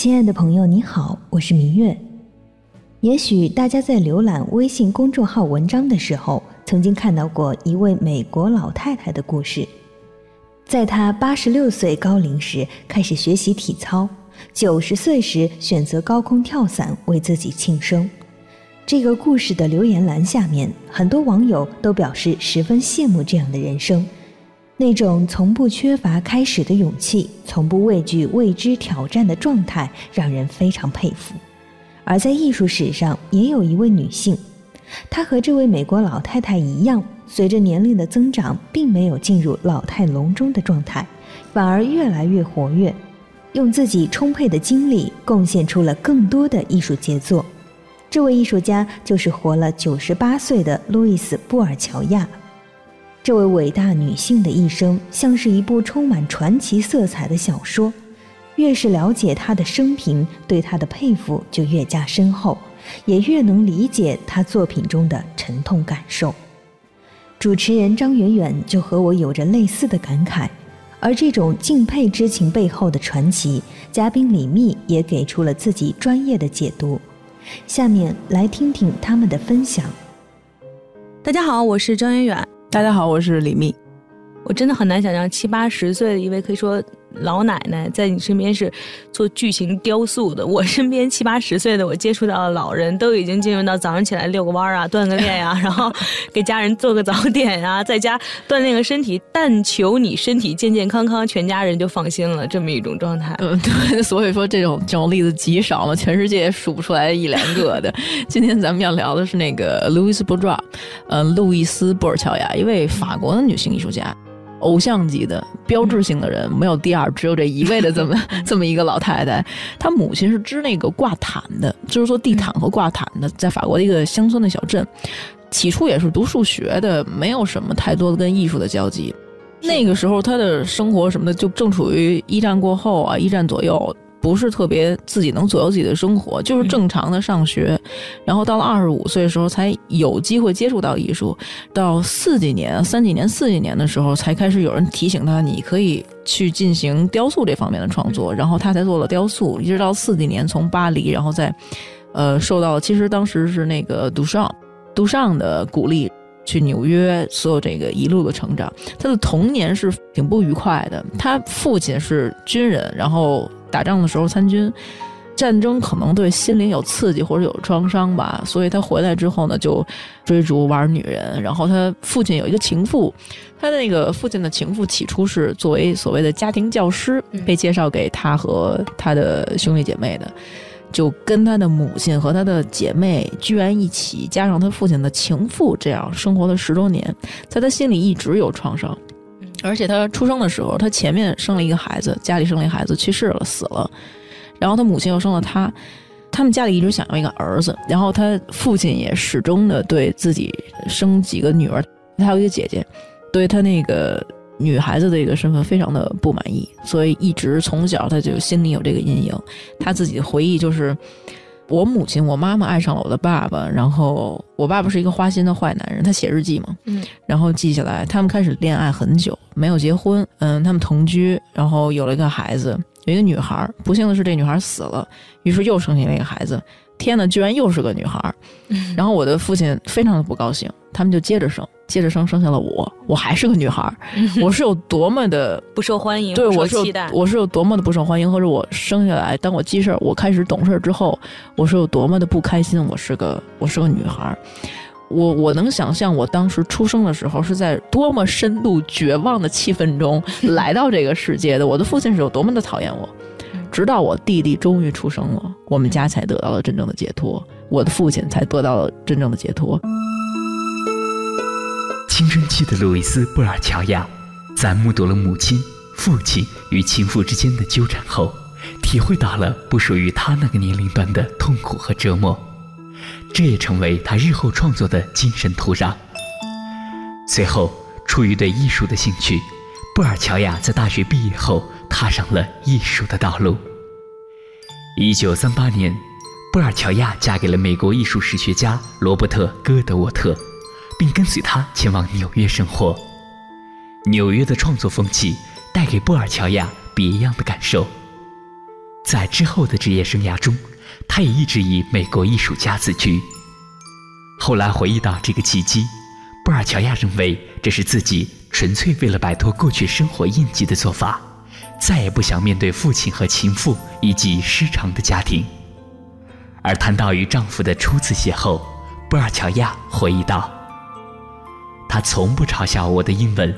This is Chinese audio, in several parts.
亲爱的朋友，你好，我是明月。也许大家在浏览微信公众号文章的时候，曾经看到过一位美国老太太的故事。在她八十六岁高龄时开始学习体操，九十岁时选择高空跳伞为自己庆生。这个故事的留言栏下面，很多网友都表示十分羡慕这样的人生。那种从不缺乏开始的勇气，从不畏惧未知挑战的状态，让人非常佩服。而在艺术史上，也有一位女性，她和这位美国老太太一样，随着年龄的增长，并没有进入老态龙钟的状态，反而越来越活跃，用自己充沛的精力，贡献出了更多的艺术杰作。这位艺术家就是活了九十八岁的路易斯·布尔乔亚。这位伟大女性的一生像是一部充满传奇色彩的小说，越是了解她的生平，对她的佩服就越加深厚，也越能理解她作品中的沉痛感受。主持人张远远就和我有着类似的感慨，而这种敬佩之情背后的传奇，嘉宾李密也给出了自己专业的解读。下面来听听他们的分享。大家好，我是张远远。大家好，我是李密。我真的很难想象七八十岁的一位可以说。老奶奶在你身边是做巨型雕塑的，我身边七八十岁的我接触到的老人都已经进入到早上起来遛个弯啊、锻个炼呀，然后给家人做个早点啊，在家锻炼个身体，但求你身体健健康康，全家人就放心了，这么一种状态。嗯，对，所以说这种这种例子极少嘛，全世界也数不出来一两个的。今天咱们要聊的是那个路易斯·布尔乔亚，呃，路易斯·布尔乔亚，一位法国的女性艺术家。偶像级的标志性的人，没有第二，只有这一位的这么 这么一个老太太。她母亲是织那个挂毯的，就是做地毯和挂毯的，在法国的一个乡村的小镇。起初也是读数学的，没有什么太多的跟艺术的交集。那个时候，她的生活什么的就正处于一战过后啊，一战左右。不是特别自己能左右自己的生活，就是正常的上学，然后到了二十五岁的时候才有机会接触到艺术，到四几年、三几年、四几年的时候才开始有人提醒他，你可以去进行雕塑这方面的创作，然后他才做了雕塑，一直到四几年从巴黎，然后再，呃，受到其实当时是那个杜尚，杜尚的鼓励，去纽约，所有这个一路的成长。他的童年是挺不愉快的，他父亲是军人，然后。打仗的时候参军，战争可能对心灵有刺激或者有创伤吧，所以他回来之后呢，就追逐玩女人。然后他父亲有一个情妇，他的那个父亲的情妇起初是作为所谓的家庭教师被介绍给他和他的兄弟姐妹的，就跟他的母亲和他的姐妹居然一起，加上他父亲的情妇，这样生活了十多年，在他心里一直有创伤。而且他出生的时候，他前面生了一个孩子，家里生了一个孩子去世了，死了。然后他母亲又生了他，他们家里一直想要一个儿子。然后他父亲也始终的对自己生几个女儿，他有一个姐姐，对他那个女孩子的一个身份非常的不满意，所以一直从小他就心里有这个阴影。他自己的回忆就是。我母亲，我妈妈爱上了我的爸爸，然后我爸爸是一个花心的坏男人，他写日记嘛，嗯，然后记下来，他们开始恋爱很久，没有结婚，嗯，他们同居，然后有了一个孩子，有一个女孩，不幸的是这女孩死了，于是又生下了一个孩子。天呐，居然又是个女孩儿！然后我的父亲非常的不高兴，他们就接着生，接着生，生下了我，我还是个女孩儿，我是有多么的 不受欢迎，对我是我是有多么的不受欢迎，或者我生下来，当我记事儿，我开始懂事儿之后，我是有多么的不开心，我是个我是个女孩儿，我我能想象我当时出生的时候是在多么深度绝望的气氛中 来到这个世界的，我的父亲是有多么的讨厌我。直到我弟弟终于出生了，我们家才得到了真正的解脱，我的父亲才得到了真正的解脱。青春期的路易斯·布尔乔亚，在目睹了母亲、父亲与情妇之间的纠缠后，体会到了不属于他那个年龄段的痛苦和折磨，这也成为他日后创作的精神土壤。随后，出于对艺术的兴趣，布尔乔亚在大学毕业后。踏上了艺术的道路。一九三八年，布尔乔亚嫁给了美国艺术史学家罗伯特·戈德沃特，并跟随他前往纽约生活。纽约的创作风气带给布尔乔亚别样的感受。在之后的职业生涯中，他也一直以美国艺术家自居。后来回忆到这个契机，布尔乔亚认为这是自己纯粹为了摆脱过去生活印记的做法，再也不想面对父亲和情妇以及失常的家庭。而谈到与丈夫的初次邂逅，布尔乔亚回忆道：“他从不嘲笑我的英文，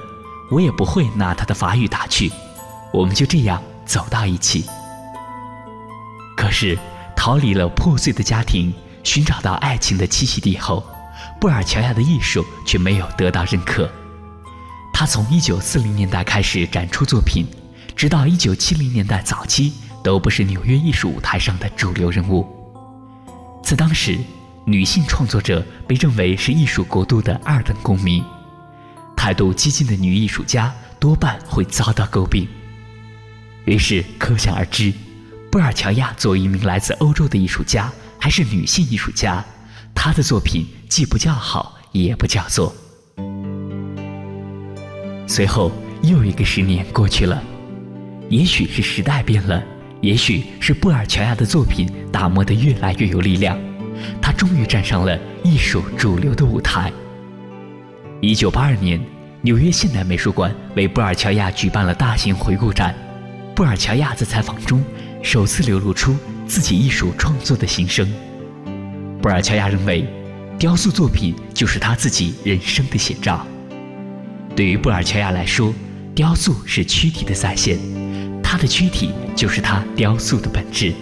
我也不会拿他的法语打趣，我们就这样走到一起。可是，逃离了破碎的家庭，寻找到爱情的栖息地后，布尔乔亚的艺术却没有得到认可。他从1940年代开始展出作品，直到1970年代早期，都不是纽约艺术舞台上的主流人物。在当时，女性创作者被认为是艺术国度的二等公民，态度激进的女艺术家多半会遭到诟病。于是可想而知，布尔乔亚作为一名来自欧洲的艺术家，还是女性艺术家，她的作品既不叫好，也不叫座。随后又一个十年过去了，也许是时代变了。也许是布尔乔亚的作品打磨得越来越有力量，他终于站上了艺术主流的舞台。一九八二年，纽约现代美术馆为布尔乔亚举办了大型回顾展。布尔乔亚在采访中首次流露出自己艺术创作的心声。布尔乔亚认为，雕塑作品就是他自己人生的写照。对于布尔乔亚来说，雕塑是躯体的再现。他的躯体就是他雕塑的本质。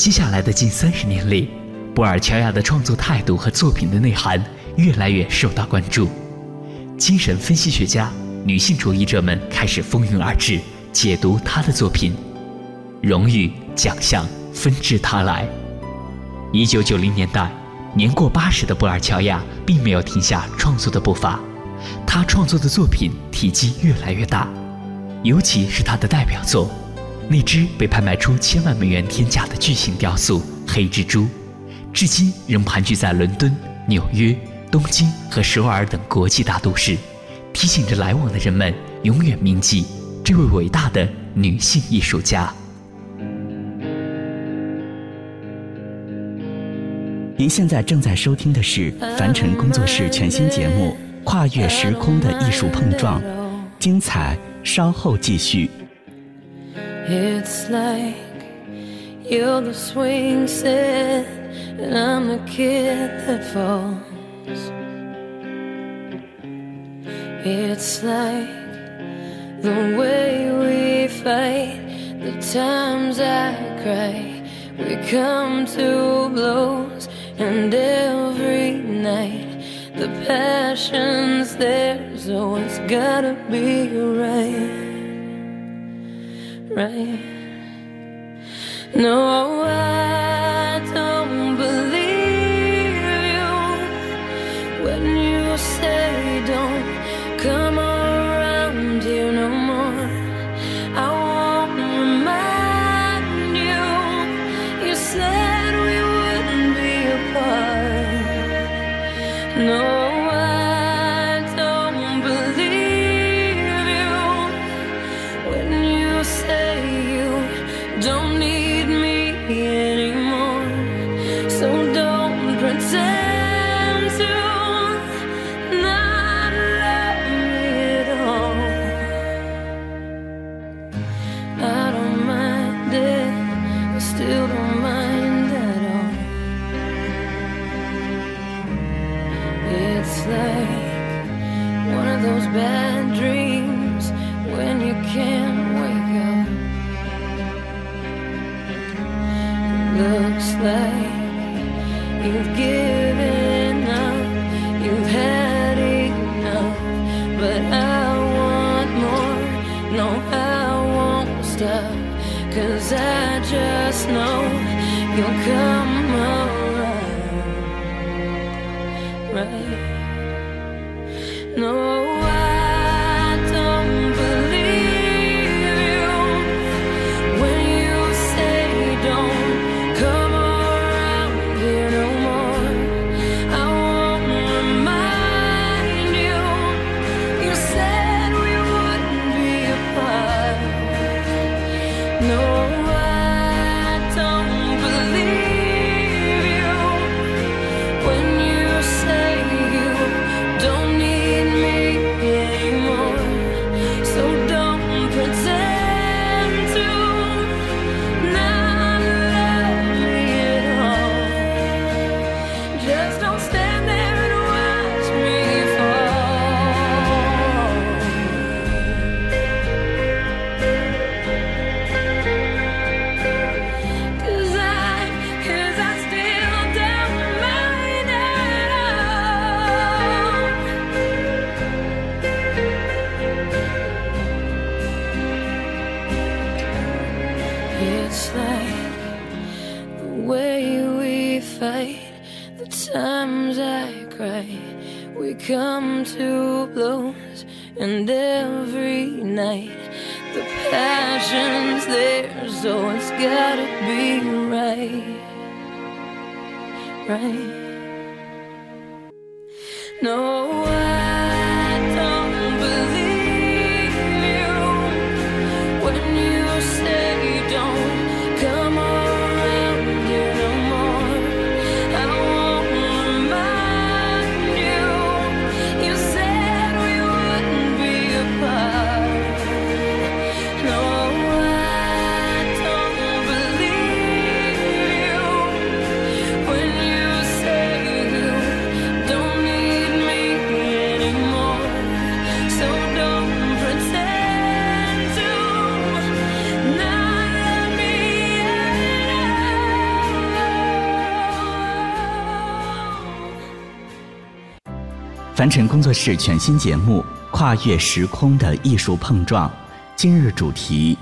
接下来的近三十年里，布尔乔亚的创作态度和作品的内涵越来越受到关注。精神分析学家、女性主义者们开始蜂拥而至，解读他的作品，荣誉奖项纷至沓来。一九九零年代，年过八十的布尔乔亚并没有停下创作的步伐，他创作的作品体积越来越大。尤其是他的代表作，那只被拍卖出千万美元天价的巨型雕塑《黑蜘蛛》，至今仍盘踞在伦敦、纽约、东京和首尔等国际大都市，提醒着来往的人们永远铭记这位伟大的女性艺术家。您现在正在收听的是凡尘工作室全新节目《跨越时空的艺术碰撞》，精彩。稍后继续。It's like you're the swing set and I'm the kid that falls. It's like the way we fight, the times I cry, we come to blows, and every night the passion's there, so it's gotta be right, right. No, I 天。We come to blows, and every night the passion's there, so it's gotta be right. Right. 凡尘工作室全新节目《跨越时空的艺术碰撞》，今日主题：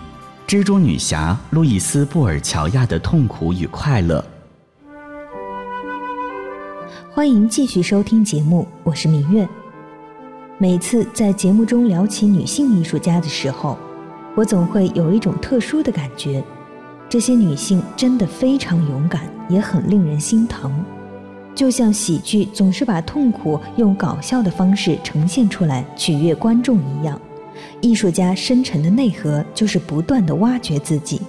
蜘蛛女侠路易斯·布尔乔亚的痛苦与快乐。欢迎继续收听节目，我是明月。每次在节目中聊起女性艺术家的时候，我总会有一种特殊的感觉，这些女性真的非常勇敢，也很令人心疼。就像喜剧总是把痛苦用搞笑的方式呈现出来，取悦观众一样，艺术家深沉的内核就是不断的挖掘自己。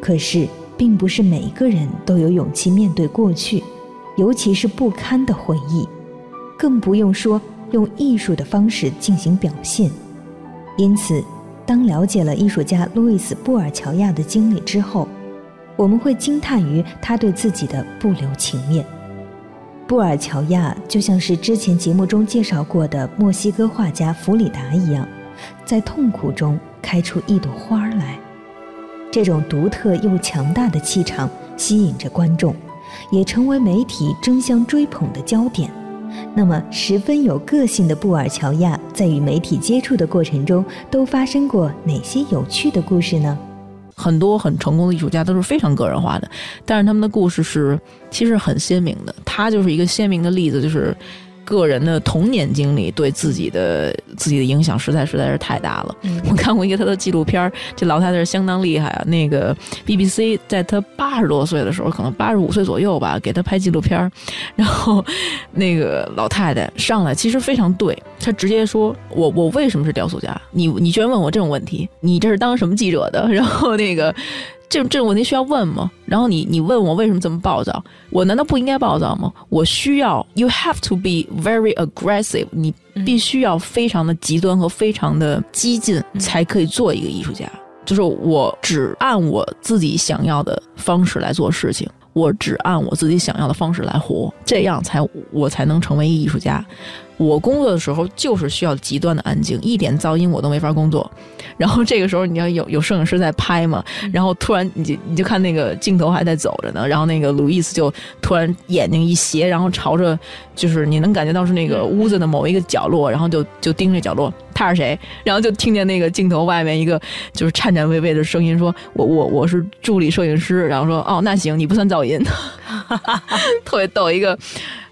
可是，并不是每一个人都有勇气面对过去。尤其是不堪的回忆，更不用说用艺术的方式进行表现。因此，当了解了艺术家路易斯·布尔乔亚的经历之后，我们会惊叹于他对自己的不留情面。布尔乔亚就像是之前节目中介绍过的墨西哥画家弗里达一样，在痛苦中开出一朵花来。这种独特又强大的气场吸引着观众。也成为媒体争相追捧的焦点。那么，十分有个性的布尔乔亚在与媒体接触的过程中，都发生过哪些有趣的故事呢？很多很成功的艺术家都是非常个人化的，但是他们的故事是其实很鲜明的。他就是一个鲜明的例子，就是个人的童年经历对自己的自己的影响实在实在是太大了。我看过一个他的纪录片，这老太太是相当厉害啊。那个 BBC 在他八十多岁的时候，可能八十五岁左右吧，给他拍纪录片，然后那个老太太上来其实非常对，她直接说：“我我为什么是雕塑家？你你居然问我这种问题？你这是当什么记者的？”然后那个。这这种问题需要问吗？然后你你问我为什么这么暴躁？我难道不应该暴躁吗？我需要，you have to be very aggressive，你必须要非常的极端和非常的激进，才可以做一个艺术家。就是我只按我自己想要的方式来做事情，我只按我自己想要的方式来活，这样才我才能成为一个艺术家。我工作的时候就是需要极端的安静，一点噪音我都没法工作。然后这个时候你要有有摄影师在拍嘛，然后突然你就你就看那个镜头还在走着呢，然后那个路易斯就突然眼睛一斜，然后朝着就是你能感觉到是那个屋子的某一个角落，然后就就盯着角落，他是谁？然后就听见那个镜头外面一个就是颤颤巍巍的声音说：“我我我是助理摄影师。”然后说：“哦，那行，你不算噪音。”特别逗一个。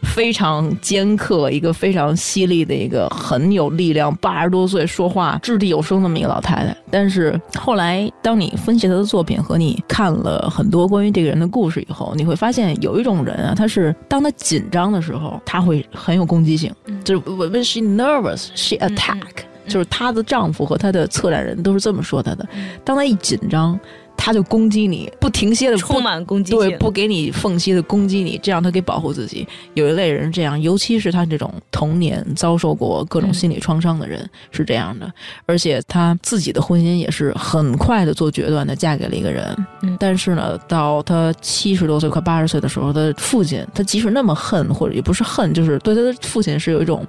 非常尖刻，一个非常犀利的一个很有力量，八十多岁说话掷地有声那么一个老太太。但是后来，当你分析她的作品和你看了很多关于这个人的故事以后，你会发现有一种人啊，他是当他紧张的时候，他会很有攻击性，就是 when she nervous she attack，就是她的丈夫和她的策展人都是这么说她的。当她一紧张。他就攻击你，不停歇的充满攻击性，对，不给你缝隙的攻击你，这样他可以保护自己。有一类人这样，尤其是他这种童年遭受过各种心理创伤的人是这样的，而且他自己的婚姻也是很快的做决断的，嫁给了一个人。嗯，但是呢，到他七十多岁快八十岁的时候，他父亲他即使那么恨，或者也不是恨，就是对他的父亲是有一种。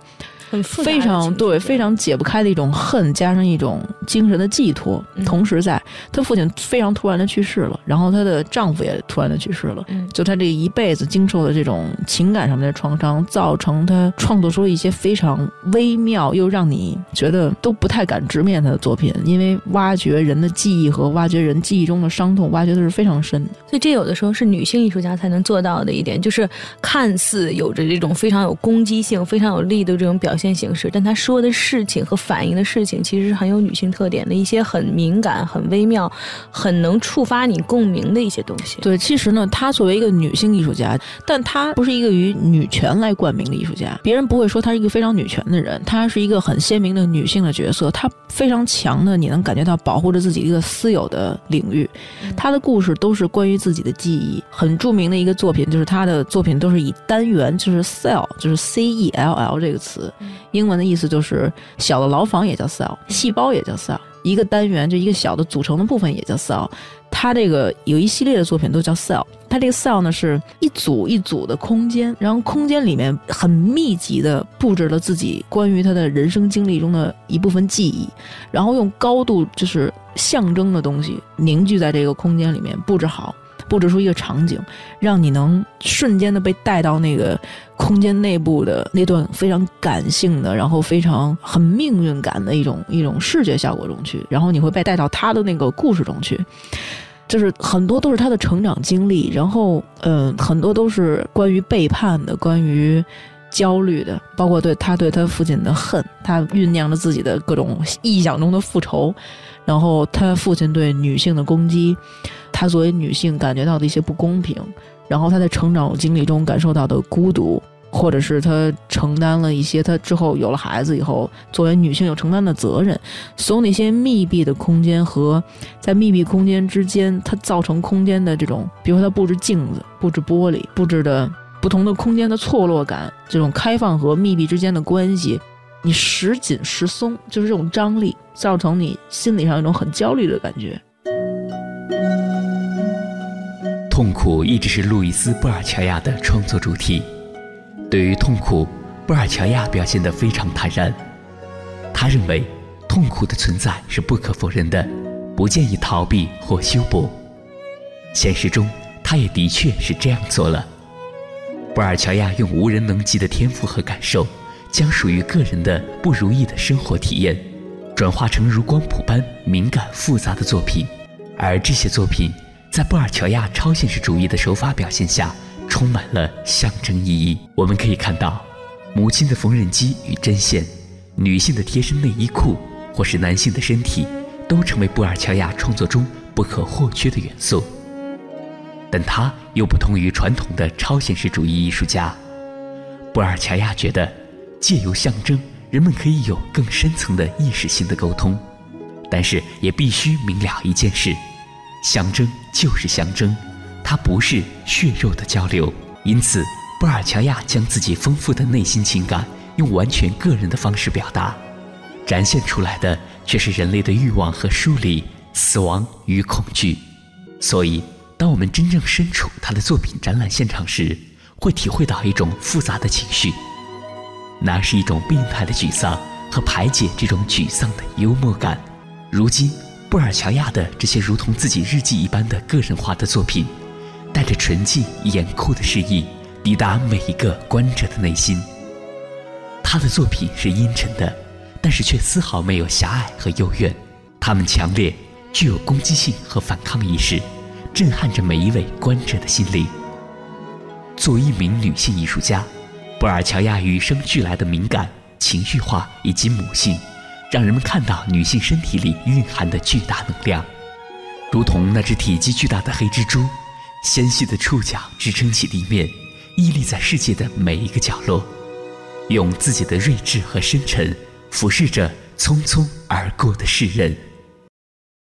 非常对，非常解不开的一种恨，加上一种精神的寄托。同时，在她父亲非常突然的去世了，然后她的丈夫也突然的去世了，就她这一辈子经受的这种情感上面的创伤，造成她创作出一些非常微妙又让你觉得都不太敢直面她的作品，因为挖掘人的记忆和挖掘人记忆中的伤痛，挖掘的是非常深的。所以，这有的时候是女性艺术家才能做到的一点，就是看似有着这种非常有攻击性、非常有力的这种表现形式，但她说的事情和反映的事情，其实是很有女性特点的一些很敏感、很微妙、很能触发你共鸣的一些东西。对，其实呢，她作为一个女性艺术家，但她不是一个以女权来冠名的艺术家，别人不会说她是一个非常女权的人，她是一个很鲜明的女性的角色，她非常强的，你能感觉到保护着自己一个私有的领域，她的故事都是关于自己的记忆。很著名的一个作品，就是她的作品都是以单元，就是 cell，就是 c e l l 这个词，英文的意思就是小的牢房也叫 cell，细胞也叫 cell，一个单元就一个小的组成的部分也叫 cell。他这个有一系列的作品都叫 cell，他这个 cell 呢是一组一组的空间，然后空间里面很密集的布置了自己关于他的人生经历中的一部分记忆，然后用高度就是象征的东西凝聚在这个空间里面布置好。布置出一个场景，让你能瞬间的被带到那个空间内部的那段非常感性的，然后非常很命运感的一种一种视觉效果中去，然后你会被带到他的那个故事中去，就是很多都是他的成长经历，然后嗯，很多都是关于背叛的，关于焦虑的，包括对他对他父亲的恨，他酝酿着自己的各种臆想中的复仇，然后他父亲对女性的攻击。他作为女性感觉到的一些不公平，然后他在成长经历中感受到的孤独，或者是他承担了一些他之后有了孩子以后作为女性有承担的责任，所有那些密闭的空间和在密闭空间之间，它造成空间的这种，比如说它布置镜子、布置玻璃、布置的不同的空间的错落感，这种开放和密闭之间的关系，你时紧时松，就是这种张力，造成你心理上一种很焦虑的感觉。痛苦一直是路易斯·布尔乔亚的创作主题。对于痛苦，布尔乔亚表现得非常坦然。他认为，痛苦的存在是不可否认的，不建议逃避或修补。现实中，他也的确是这样做了。布尔乔亚用无人能及的天赋和感受，将属于个人的不如意的生活体验，转化成如光谱般敏感复杂的作品，而这些作品。在布尔乔亚超现实主义的手法表现下，充满了象征意义。我们可以看到，母亲的缝纫机与针线，女性的贴身内衣裤，或是男性的身体，都成为布尔乔亚创作中不可或缺的元素。但他又不同于传统的超现实主义艺术家。布尔乔亚觉得，借由象征，人们可以有更深层的意识性的沟通，但是也必须明了一件事。象征就是象征，它不是血肉的交流。因此，布尔乔亚将自己丰富的内心情感用完全个人的方式表达，展现出来的却是人类的欲望和疏离、死亡与恐惧。所以，当我们真正身处他的作品展览现场时，会体会到一种复杂的情绪，那是一种病态的沮丧和排解这种沮丧的幽默感。如今。布尔乔亚的这些如同自己日记一般的个人化的作品，带着纯净严酷的诗意，抵达每一个观者的内心。他的作品是阴沉的，但是却丝毫没有狭隘和幽怨。他们强烈，具有攻击性和反抗意识，震撼着每一位观者的心灵。作为一名女性艺术家，布尔乔亚与生俱来的敏感、情绪化以及母性。让人们看到女性身体里蕴含的巨大能量，如同那只体积巨大的黑蜘蛛，纤细的触角支撑起地面，屹立在世界的每一个角落，用自己的睿智和深沉俯视着匆匆而过的世人。